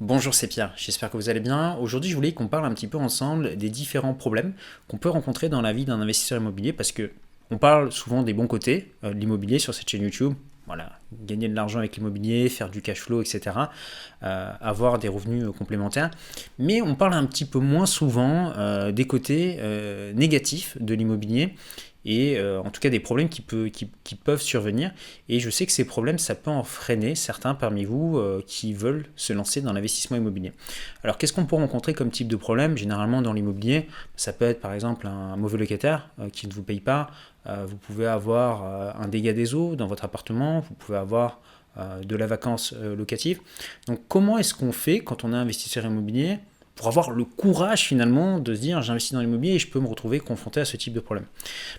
Bonjour, c'est Pierre, j'espère que vous allez bien. Aujourd'hui, je voulais qu'on parle un petit peu ensemble des différents problèmes qu'on peut rencontrer dans la vie d'un investisseur immobilier parce que on parle souvent des bons côtés euh, de l'immobilier sur cette chaîne YouTube. Voilà, gagner de l'argent avec l'immobilier, faire du cash flow, etc. Euh, avoir des revenus euh, complémentaires. Mais on parle un petit peu moins souvent des côtés négatifs de l'immobilier et euh, en tout cas des problèmes qui, qui, peuvent survenir. Et je sais que ces problèmes, ça peut en freiner certains parmi vous euh, qui veulent se lancer dans l'investissement immobilier. Alors qu'est-ce qu'on peut rencontrer comme type de problème? Généralement dans l'immobilier, ça peut être par exemple un mauvais locataire euh, qui ne vous paye pas, vous pouvez avoir un dégât des eaux dans votre appartement, vous pouvez avoir de la vacance locative. Donc comment est-ce qu'on fait quand on est investisseur immobilier pour avoir le courage finalement de se dire j'investis dans l'immobilier et je peux me retrouver confronté à ce type de problème?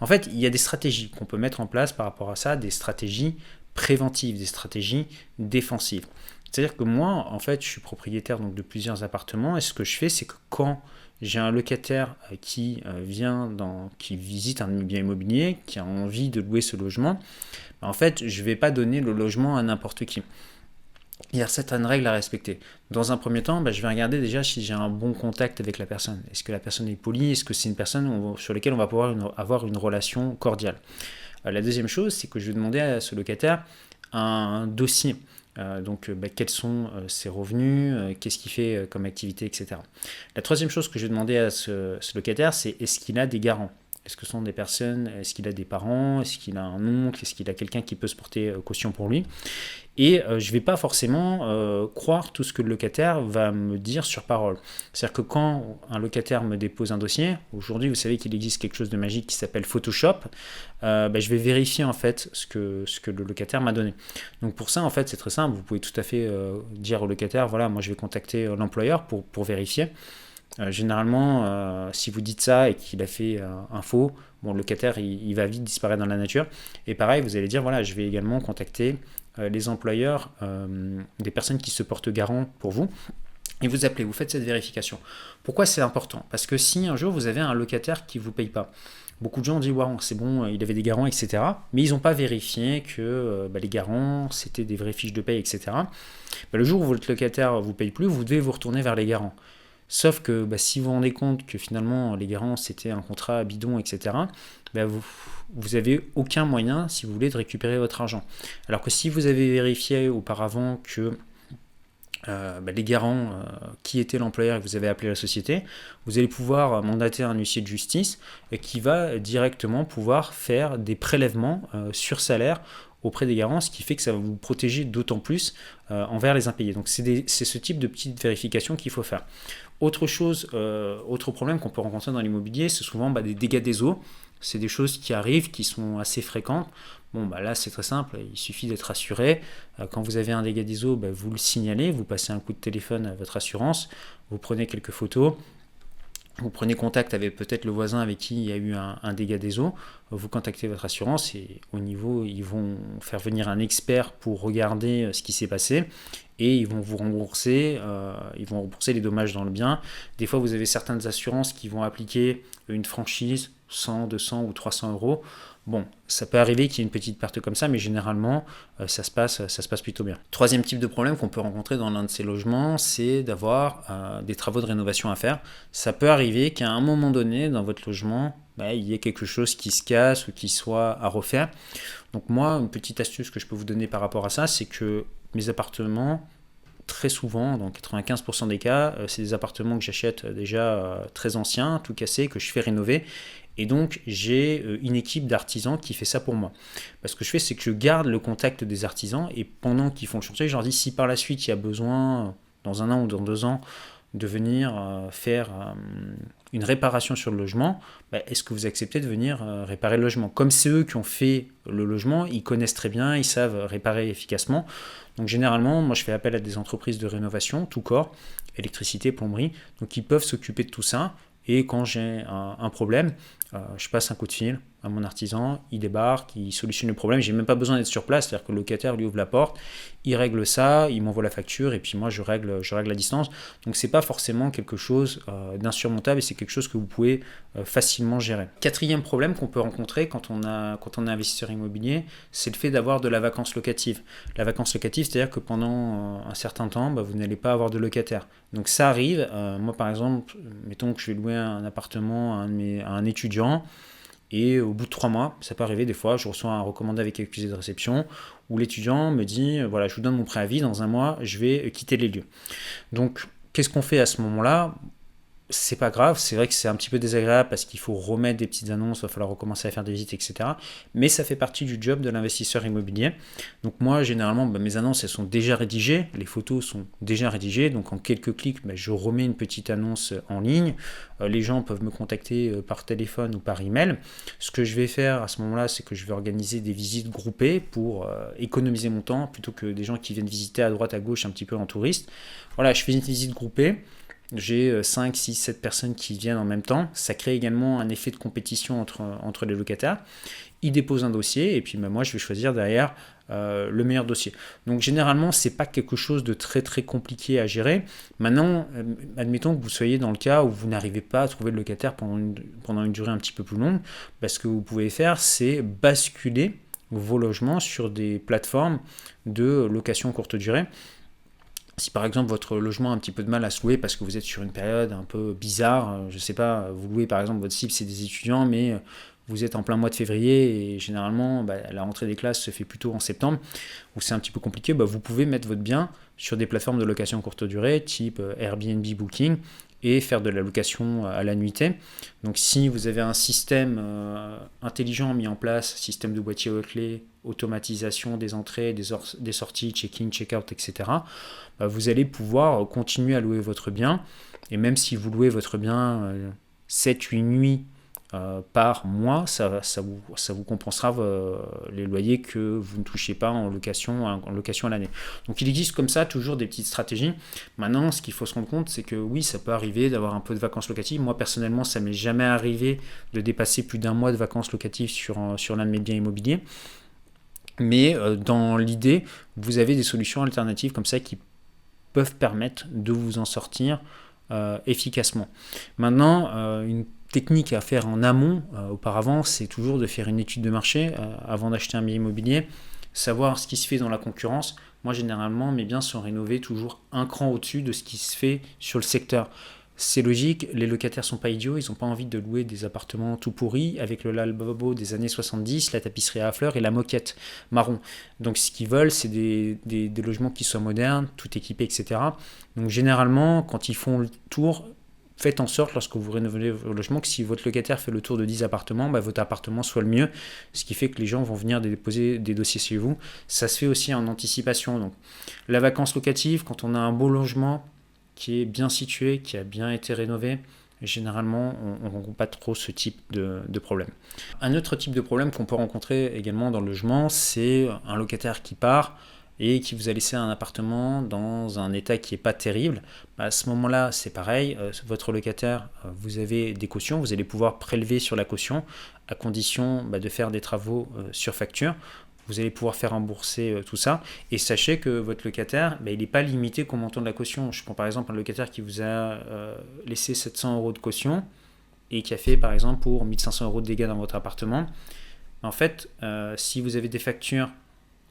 En fait, il y a des stratégies qu'on peut mettre en place par rapport à ça, des stratégies préventives, des stratégies défensives. C'est-à-dire que moi, en fait, je suis propriétaire donc, de plusieurs appartements et ce que je fais, c'est que quand j'ai un locataire euh, qui euh, vient dans, qui visite un bien immobilier, qui a envie de louer ce logement, ben, en fait, je ne vais pas donner le logement à n'importe qui il y a certaines règles à respecter. Dans un premier temps, bah, je vais regarder déjà si j'ai un bon contact avec la personne. Est-ce que la personne est polie? Est-ce que c'est une personne sur laquelle on va pouvoir avoir une relation cordiale? Euh, La deuxième chose, c'est que je vais demander à ce locataire un dossier. Euh, donc, bah, quels sont euh, ses revenus, qu'est-ce qu'il fait comme activité, etc. La troisième chose que je vais demander à ce, ce locataire, c'est est-ce qu'il a des garants? Est-ce que ce sont des personnes? Est-ce qu'il a des parents? Est-ce qu'il a un oncle? Est-ce qu'il a quelqu'un qui peut se porter caution pour lui? Et euh, je ne vais pas forcément euh, croire tout ce que le locataire va me dire sur parole. C'est-à-dire que quand un locataire me dépose un dossier, aujourd'hui vous savez qu'il existe quelque chose de magique qui s'appelle Photoshop, euh, ben, je vais vérifier en fait ce que, ce que le locataire m'a donné. Donc pour ça en fait c'est très simple, vous pouvez tout à fait dire au locataire, voilà moi je vais contacter l'employeur pour, pour vérifier. Généralement, si vous dites ça et qu'il a fait un faux, bon, le locataire il, va vite disparaître dans la nature. Et pareil, vous allez dire voilà, je vais également contacter euh, les employeurs, euh, des personnes qui se portent garant pour vous, et vous appelez, vous faites cette vérification. Pourquoi c'est important? Parce que si un jour vous avez un locataire qui ne vous paye pas, beaucoup de gens ont dit waouh c'est bon, il avait des garants, etc. Mais ils n'ont pas vérifié que euh, bah, les garants c'était des vraies fiches de paye, etc. Bah, le jour où votre locataire ne vous paye plus, vous devez vous retourner vers les garants. Sauf que bah, si vous vous rendez compte que finalement les garants c'était un contrat bidon, etc., bah, vous, vous avez aucun moyen, si vous voulez, de récupérer votre argent. Alors que si vous avez vérifié auparavant que euh, bah, les garants, euh, qui était l'employeur et que vous avez appelé la société, vous allez pouvoir mandater un huissier de justice qui va directement pouvoir faire des prélèvements euh, sur salaire auprès des garants, ce qui fait que ça va vous protéger d'autant plus envers les impayés. Donc c'est ce type de petite vérification qu'il faut faire. Autre chose, autre problème qu'on peut rencontrer dans l'immobilier, c'est souvent bah, des dégâts des eaux. C'est des choses qui arrivent, qui sont assez fréquentes. Bon, bah là, c'est très simple, il suffit d'être assuré. Euh, quand vous avez un dégât des eaux, bah, vous le signalez, vous passez un coup de téléphone à votre assurance, vous prenez quelques photos, vous prenez contact avec peut-être le voisin avec qui il y a eu un, dégât des eaux, vous contactez votre assurance et au niveau, ils vont faire venir un expert pour regarder euh, ce qui s'est passé et ils vont vous rembourser, euh, ils vont rembourser les dommages dans le bien. Des fois, vous avez certaines assurances qui vont appliquer une franchise 100, 200 ou 300 euros. Bon, ça peut arriver qu'il y ait une petite perte comme ça, mais généralement, euh, ça, se passe, ça se passe plutôt bien. Troisième type de problème qu'on peut rencontrer dans l'un de ces logements, c'est d'avoir euh, des travaux de rénovation à faire. Ça peut arriver qu'à un moment donné, dans votre logement, bah, il y ait quelque chose qui se casse ou qui soit à refaire. Donc moi, une petite astuce que je peux vous donner par rapport à ça, c'est que mes appartements, très souvent, dans 95% des cas, euh, c'est des appartements que j'achète déjà très anciens, tout cassés, que je fais rénover. Et donc, j'ai euh, une équipe d'artisans qui fait ça pour moi. Parce que je fais, c'est que je garde le contact des artisans et pendant qu'ils font le chantier, je leur dis si par la suite il y a besoin, dans un an ou dans deux ans, de venir euh, faire euh, une réparation sur le logement, bah, est-ce que vous acceptez de venir réparer le logement? Comme c'est eux qui ont fait le logement, ils connaissent très bien, ils savent réparer efficacement. Donc généralement, moi je fais appel à des entreprises de rénovation, tout corps, électricité, plomberie, donc ils peuvent s'occuper de tout ça. Et quand j'ai un, problème, euh, je passe un coup de fil, à mon artisan, il débarque, il solutionne le problème, j'ai même pas besoin d'être sur place, c'est-à-dire que le locataire lui ouvre la porte, il règle ça, il m'envoie la facture et puis moi je règle, je règle la distance. Donc c'est pas forcément quelque chose euh, d'insurmontable et c'est quelque chose que vous pouvez euh, facilement gérer. Quatrième problème qu'on peut rencontrer quand on, a, quand on est investisseur immobilier, c'est le fait d'avoir de la vacance locative. La vacance locative, c'est-à-dire que pendant un certain temps, bah, vous n'allez pas avoir de locataire. Donc ça arrive, moi par exemple, mettons que je vais louer un appartement à un étudiant, et au bout de trois mois, ça peut arriver des fois, je reçois un recommandé avec accusé de réception où l'étudiant me dit voilà, je vous donne mon préavis, dans un mois, je vais quitter les lieux. Donc, qu'est-ce qu'on fait à ce moment-là? C'est pas grave, c'est vrai que c'est un petit peu désagréable parce qu'il faut remettre des petites annonces, il va falloir recommencer à faire des visites, etc. Mais ça fait partie du job de l'investisseur immobilier. Donc moi, généralement, bah, mes annonces, elles sont déjà rédigées, les photos sont déjà rédigées, donc en quelques clics, bah, je remets une petite annonce en ligne. Euh, les gens peuvent me contacter euh, par téléphone ou par email. Ce que je vais faire à ce moment-là, c'est que je vais organiser des visites groupées pour euh, économiser mon temps plutôt que des gens qui viennent visiter à droite, à gauche, un petit peu en touriste. Voilà, je fais une visite groupée j'ai 5, 6, 7 personnes qui viennent en même temps. Ça crée également un effet de compétition entre, les locataires. Ils déposent un dossier et puis bah, moi je vais choisir derrière euh, le meilleur dossier. Donc généralement c'est pas quelque chose de très très compliqué à gérer. Maintenant, euh, admettons que vous soyez dans le cas où vous n'arrivez pas à trouver le locataire pendant une, pendant une durée un petit peu plus longue, bah, ce que vous pouvez faire c'est basculer vos logements sur des plateformes de location courte durée. Si par exemple votre logement a un petit peu de mal à se louer parce que vous êtes sur une période un peu bizarre, euh, je ne sais pas, vous louez par exemple votre cible c'est des étudiants, mais euh, vous êtes en plein mois de février et généralement bah, la rentrée des classes se fait plutôt en septembre, où c'est un petit peu compliqué, bah, vous pouvez mettre votre bien sur des plateformes de location courte durée type euh, Airbnb Booking et faire de la location à la nuitée. Donc si vous avez un système intelligent mis en place, système de boîtier aux clés, automatisation des entrées, des, des sorties, check-in, check-out, etc., bah, vous allez pouvoir continuer à louer votre bien. Et même si vous louez votre bien 7-8 euh, nuits euh, par mois, ça, vous, compensera euh, les loyers que vous ne touchez pas en location, à l'année. Donc il existe comme ça toujours des petites stratégies. Maintenant, ce qu'il faut se rendre compte, c'est que oui, ça peut arriver d'avoir un peu de vacances locatives. Moi, personnellement, ça m'est jamais arrivé de dépasser plus d'un mois de vacances locatives sur, sur l'un de mes biens immobiliers. Mais dans l'idée, vous avez des solutions alternatives comme ça qui peuvent permettre de vous en sortir euh, efficacement. Maintenant, euh, une technique à faire en amont, euh, auparavant, c'est toujours de faire une étude de marché avant d'acheter un bien immobilier, savoir ce qui se fait dans la concurrence. Moi, généralement, mes biens sont rénovés toujours un cran au-dessus de ce qui se fait sur le secteur. C'est logique, les locataires sont pas idiots, ils n'ont pas envie de louer des appartements tout pourris avec le lalbabo des années 70, la tapisserie à fleurs et la moquette marron. Donc ce qu'ils veulent, c'est des, logements qui soient modernes, tout équipés, etc. Donc généralement, quand ils font le tour, faites en sorte, lorsque vous rénovez vos logements, que si votre locataire fait le tour de 10 appartements, bah, votre appartement soit le mieux, ce qui fait que les gens vont venir déposer des dossiers chez vous. Ça se fait aussi en anticipation. Donc la vacance locative, quand on a un beau logement, qui est bien situé, qui a bien été rénové, généralement, on ne rencontre pas trop ce type de, problème. Un autre type de problème qu'on peut rencontrer également dans le logement, c'est un locataire qui part et qui vous a laissé un appartement dans un état qui n'est pas terrible. Bah, à ce moment-là, c'est pareil, euh, votre locataire, euh, vous avez des cautions, vous allez pouvoir prélever sur la caution à condition bah, de faire des travaux euh, sur facture vous allez pouvoir faire rembourser tout ça. Et sachez que votre locataire, ben, il n'est pas limité qu'au montant de la caution. Je prends par exemple un locataire qui vous a laissé 700 euros de caution et qui a fait par exemple pour 1500 euros de dégâts dans votre appartement. En fait, si vous avez des factures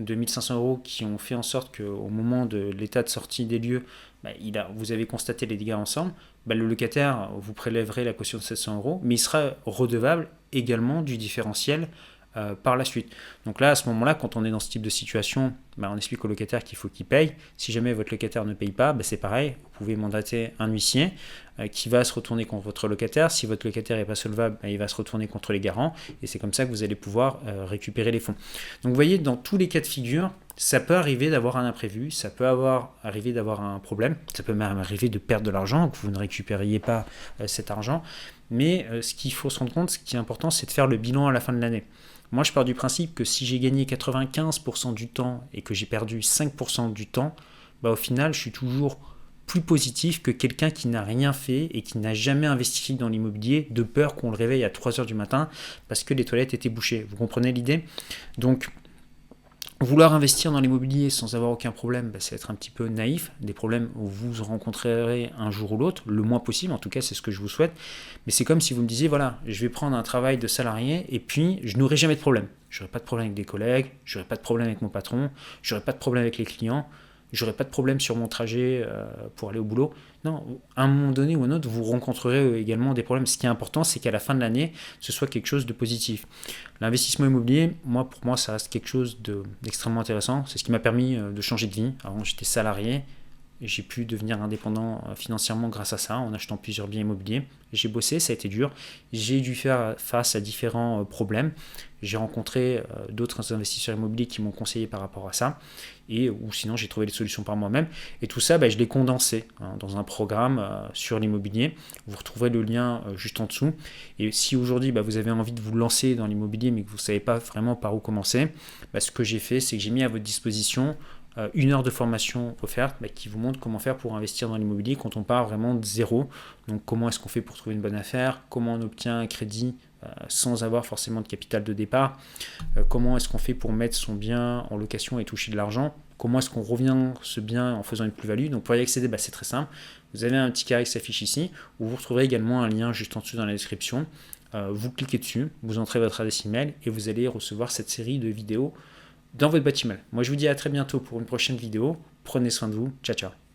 de 1500 euros qui ont fait en sorte qu'au moment de l'état de sortie des lieux, ben, il a, vous avez constaté les dégâts ensemble, ben, le locataire vous prélèverait la caution de 700 euros, mais il sera redevable également du différentiel euh, par la suite. Donc là, à ce moment-là, quand on est dans ce type de situation, bah, on explique au locataire qu'il faut qu'il paye. Si jamais votre locataire ne paye pas, bah, c'est pareil, vous pouvez mandater un huissier euh, qui va se retourner contre votre locataire. Si votre locataire n'est pas solvable, bah, il va se retourner contre les garants. Et c'est comme ça que vous allez pouvoir euh, récupérer les fonds. Donc vous voyez, dans tous les cas de figure, ça peut arriver d'avoir un imprévu, ça peut arriver d'avoir un problème, ça peut même arriver de perdre de l'argent, que vous ne récupériez pas cet argent. Mais ce qu'il faut se rendre compte, ce qui est important, c'est de faire le bilan à la fin de l'année. Moi, je pars du principe que si j'ai gagné 95% du temps et que j'ai perdu 5% du temps, bah, au final, je suis toujours plus positif que quelqu'un qui n'a rien fait et qui n'a jamais investi dans l'immobilier de peur qu'on le réveille à 3h du matin parce que les toilettes étaient bouchées. Vous comprenez l'idée? Donc Vouloir investir dans l'immobilier sans avoir aucun problème, bah, c'est être un petit peu naïf. Des problèmes où vous rencontrerez un jour ou l'autre, le moins possible, en tout cas c'est ce que je vous souhaite. Mais c'est comme si vous me disiez, voilà, je vais prendre un travail de salarié et puis je n'aurai jamais de problème. Je n'aurai pas de problème avec des collègues, je n'aurai pas de problème avec mon patron, je n'aurai pas de problème avec les clients j'aurai pas de problème sur mon trajet euh, pour aller au boulot. Non, à un moment donné ou un autre, vous rencontrerez également des problèmes. Ce qui est important, c'est qu'à la fin de l'année, ce soit quelque chose de positif. L'investissement immobilier, moi, pour moi, ça reste quelque chose d'extrêmement intéressant. C'est ce qui m'a permis euh, de changer de vie. Avant, j'étais salarié. J'ai pu devenir indépendant euh, financièrement grâce à ça, en achetant plusieurs biens immobiliers. J'ai bossé, ça a été dur. J'ai dû faire face à différents problèmes. J'ai rencontré euh, d'autres investisseurs immobiliers qui m'ont conseillé par rapport à ça, et ou sinon j'ai trouvé des solutions par moi-même. Et tout ça, bah, je l'ai condensé hein, dans un programme euh, sur l'immobilier. Vous retrouverez le lien euh, juste en dessous. Et si aujourd'hui bah, vous avez envie de vous lancer dans l'immobilier, mais que vous ne savez pas vraiment par où commencer, bah, ce que j'ai fait, c'est que j'ai mis à votre disposition une heure de formation offerte qui vous montre comment faire pour investir dans l'immobilier quand on part vraiment de zéro. Donc comment est-ce qu'on fait pour trouver une bonne affaire, comment on obtient un crédit euh, sans avoir forcément de capital de départ? Euh, comment est-ce qu'on fait pour mettre son bien en location et toucher de l'argent? Comment est-ce qu'on revient ce bien en faisant une plus-value? Donc pour y accéder, bah, c'est très simple. Vous avez un petit carré qui s'affiche ici, où vous retrouverez également un lien juste en dessous dans la description. Euh, vous cliquez dessus, vous entrez votre adresse email et vous allez recevoir cette série de vidéos dans votre email. Moi je vous dis à très bientôt pour une prochaine vidéo. Prenez soin de vous. Ciao ciao.